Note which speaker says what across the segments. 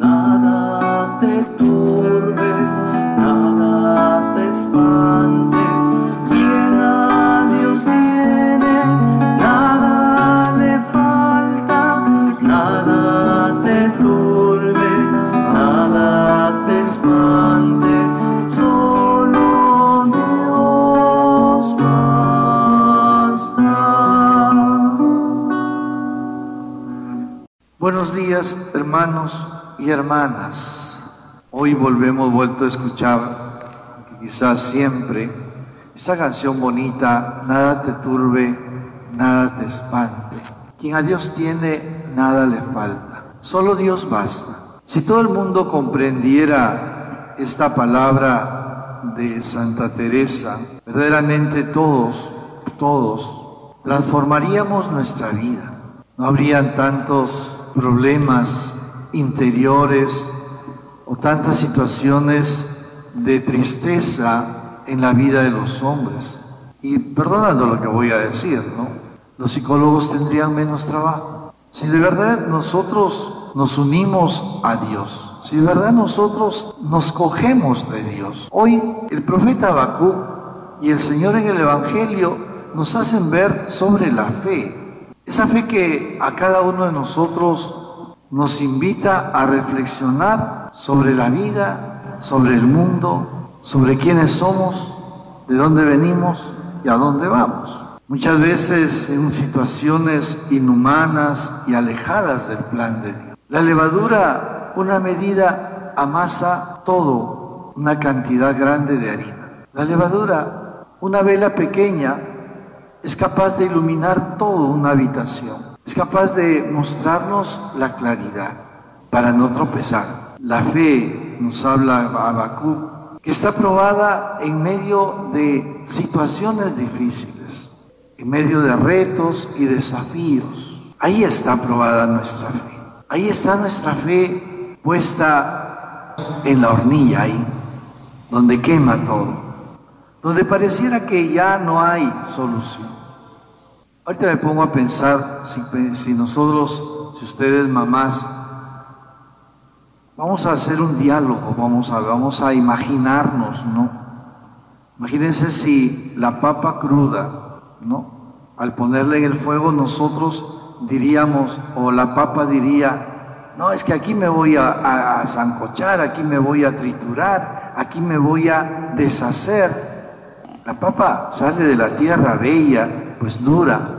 Speaker 1: nada te turbe, nada te espante. Quien a Dios tiene, nada le falta, nada te turbe, nada te espante. Solo Dios basta.
Speaker 2: Buenos días, hermanos y hermanas. Hoy volvemos vuelto a escuchar, quizás siempre, esta canción bonita, nada te turbe, nada te espante. Quien a Dios tiene, nada le falta. Solo Dios basta. Si todo el mundo comprendiera esta palabra de Santa Teresa, verdaderamente todos, todos, transformaríamos nuestra vida. No habrían tantos problemas interiores o tantas situaciones de tristeza en la vida de los hombres. Y perdonando lo que voy a decir, ¿no? Los psicólogos tendrían menos trabajo. Si de verdad nosotros nos unimos a Dios, si de verdad nosotros nos cogemos de Dios. Hoy el profeta Habacuc y el Señor en el Evangelio nos hacen ver sobre la fe. Esa fe que a cada uno de nosotros nos invita a reflexionar sobre la vida, sobre el mundo, sobre quiénes somos, de dónde venimos y a dónde vamos. Muchas veces en situaciones inhumanas y alejadas del plan de Dios. La levadura, una medida, amasa todo, una cantidad grande de harina. La levadura, una vela pequeña, es capaz de iluminar toda una habitación. Es capaz de mostrarnos la claridad para no tropezar. La fe, nos habla Habacuc, que está probada en medio de situaciones difíciles, en medio de retos y desafíos. Ahí está probada nuestra fe. Ahí está nuestra fe puesta en la hornilla, ahí, donde quema todo donde pareciera que ya no hay solución. Ahorita me pongo a pensar si, nosotros, si ustedes mamás, vamos a hacer un diálogo, vamos a, vamos a imaginarnos, ¿no? Imagínense si la papa cruda, ¿no? Al ponerle en el fuego nosotros diríamos, o la papa diría, no, es que aquí me voy a, a, a zancochar, aquí me voy a triturar, aquí me voy a deshacer. La papa sale de la tierra bella, pues dura,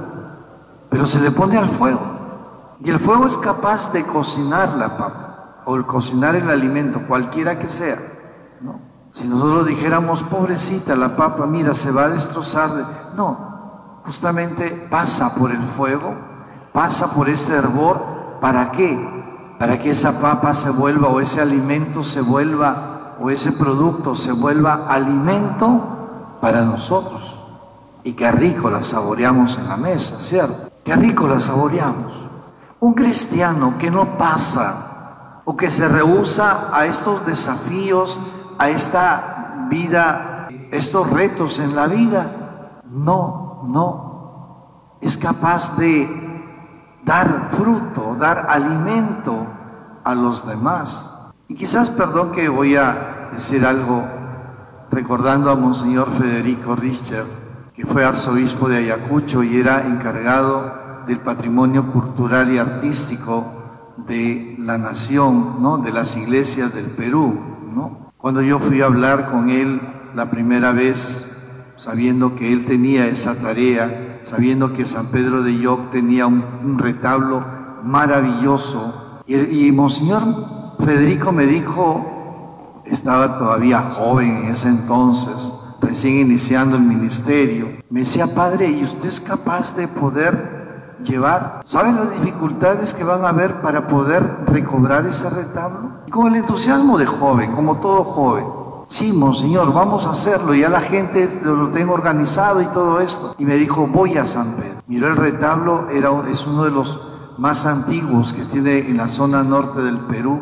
Speaker 2: pero se le pone al fuego. Y el fuego es capaz de cocinar la papa, o cocinar el alimento, cualquiera que sea. ¿no? Si nosotros dijéramos, pobrecita la papa, mira, se va a destrozar. No, justamente pasa por el fuego, pasa por ese hervor. ¿Para qué? Para que esa papa se vuelva, o ese alimento se vuelva, o ese producto se vuelva alimento para nosotros. Y qué rico la saboreamos en la mesa, ¿cierto? Qué rico la saboreamos. Un cristiano que no pasa o que se rehúsa a estos desafíos, a esta vida, estos retos en la vida, no, no, es capaz de dar fruto, dar alimento a los demás. Y quizás, perdón que voy a decir algo recordando a Monseñor Federico Richter, que fue arzobispo de Ayacucho y era encargado del patrimonio cultural y artístico de la nación, ¿no? de las iglesias del Perú. ¿no? Cuando yo fui a hablar con él la primera vez, sabiendo que él tenía esa tarea, sabiendo que San Pedro de Yoc tenía un, retablo maravilloso, y, y Monseñor Federico me dijo, estaba todavía joven en ese entonces, recién iniciando el ministerio. Me decía, padre, ¿y usted es capaz de poder llevar? ¿Saben las dificultades que van a haber para poder recobrar ese retablo? Con el entusiasmo de joven, como todo joven. Sí, monseñor, vamos a hacerlo. Ya la gente lo tengo organizado y todo esto. Y me dijo, voy a San Pedro. Miró el retablo, era, es uno de los más antiguos que tiene en la zona norte del Perú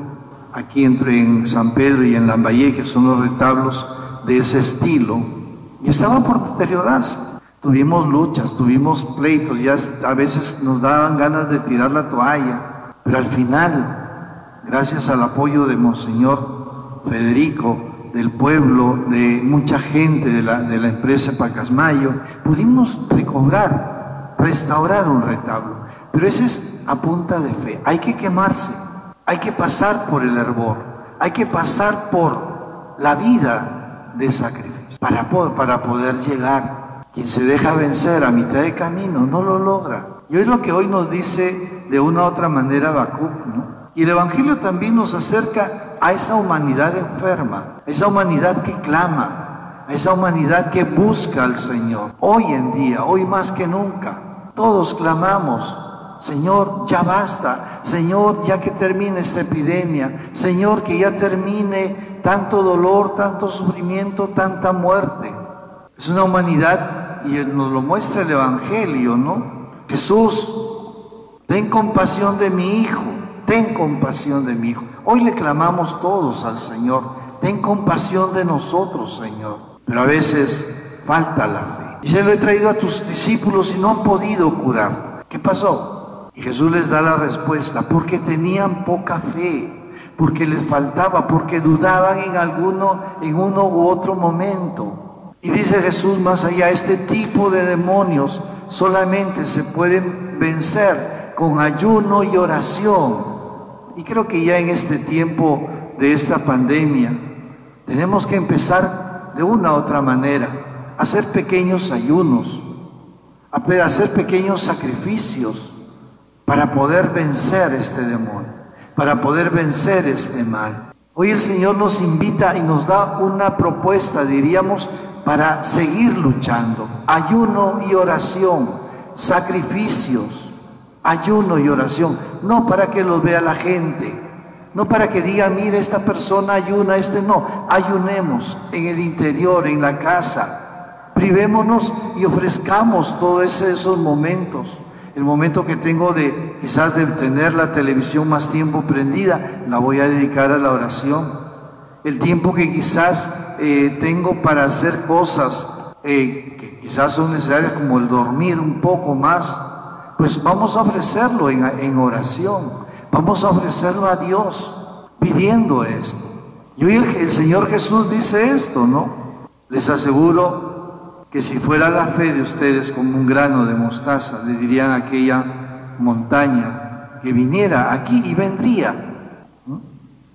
Speaker 2: aquí entre en San Pedro y en Lambaye, que son los retablos de ese estilo, y estaban por deteriorarse. Tuvimos luchas, tuvimos pleitos, ya a veces nos daban ganas de tirar la toalla, pero al final gracias al apoyo de Monseñor Federico, del pueblo, de mucha gente de la, de la empresa Pacasmayo, pudimos recobrar, restaurar un retablo. Pero ese es a punta de fe. Hay que quemarse, hay que pasar por el hervor, hay que pasar por la vida de sacrificio para, para poder llegar. Quien se deja vencer a mitad de camino no lo logra. Y hoy lo que hoy nos dice de una u otra manera Habacuc, ¿no? Y el Evangelio también nos acerca a esa humanidad enferma, a esa humanidad que clama, a esa humanidad que busca al Señor. Hoy en día, hoy más que nunca, todos clamamos, Señor, ya basta, Señor, ya que termine esta epidemia, Señor, que ya termine tanto dolor, tanto sufrimiento, tanta muerte. Es una humanidad, y nos lo muestra el Evangelio, ¿no? Jesús, ten compasión de mi hijo ten compasión de mi hijo. Hoy le clamamos todos al Señor, ten compasión de nosotros, Señor. Pero a veces falta la fe. Y se lo he traído a tus discípulos y no han podido curar. ¿Qué pasó? Y Jesús les da la respuesta, porque tenían poca fe, porque les faltaba, porque dudaban en alguno, en uno u otro momento. Y dice Jesús más allá, este tipo de demonios solamente se pueden vencer con ayuno y oración. Y creo que ya en este tiempo de esta pandemia tenemos que empezar de una u otra manera hacer pequeños ayunos, hacer pequeños sacrificios para poder vencer este demonio, para poder vencer este mal. Hoy el Señor nos invita y nos da una propuesta, diríamos, para seguir luchando. Ayuno y oración, sacrificios ayuno y oración, no para que los vea la gente, no para que diga, mire, esta persona ayuna, este no, ayunemos en el interior, en la casa, privémonos y ofrezcamos todos esos momentos. El momento que tengo de quizás de tener la televisión más tiempo prendida, la voy a dedicar a la oración. El tiempo que quizás eh, tengo para hacer cosas eh, que quizás son necesarias como el dormir un poco más, pues vamos a ofrecerlo en, oración, vamos a ofrecerlo a Dios pidiendo esto. Y hoy el, Señor Jesús dice esto, ¿no? Les aseguro que si fuera la fe de ustedes como un grano de mostaza, le dirían aquella montaña que viniera aquí y vendría.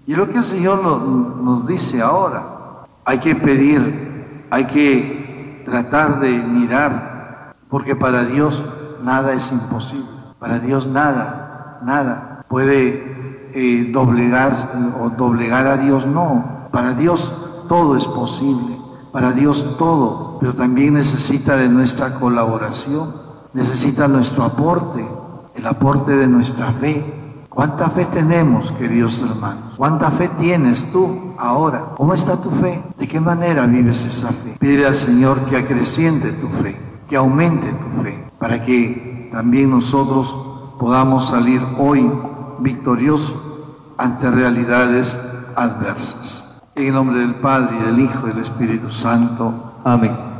Speaker 2: Y lo que el Señor nos dice ahora, hay que pedir, hay que tratar de mirar, porque para Dios nada es imposible. Para Dios nada, nada puede eh, o doblegar a Dios. No, para Dios todo es posible. Para Dios todo, pero también necesita de nuestra colaboración, necesita nuestro aporte, el aporte de nuestra fe. ¿Cuánta fe tenemos, queridos hermanos? ¿Cuánta fe tienes tú ahora? ¿Cómo está tu fe? ¿De qué manera vives esa fe? Pide al Señor que acreciente tu fe, que aumente tu fe para que también nosotros podamos salir hoy victoriosos ante realidades adversas. En el nombre del Padre, y del Hijo y del Espíritu Santo. Amén.